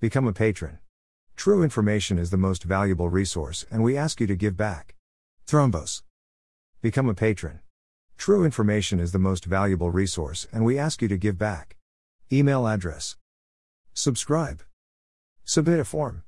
Become a patron. True information is the most valuable resource, and we ask you to give back. Thrombos. Become a patron. True information is the most valuable resource, and we ask you to give back. Email address. Subscribe. Submit a form.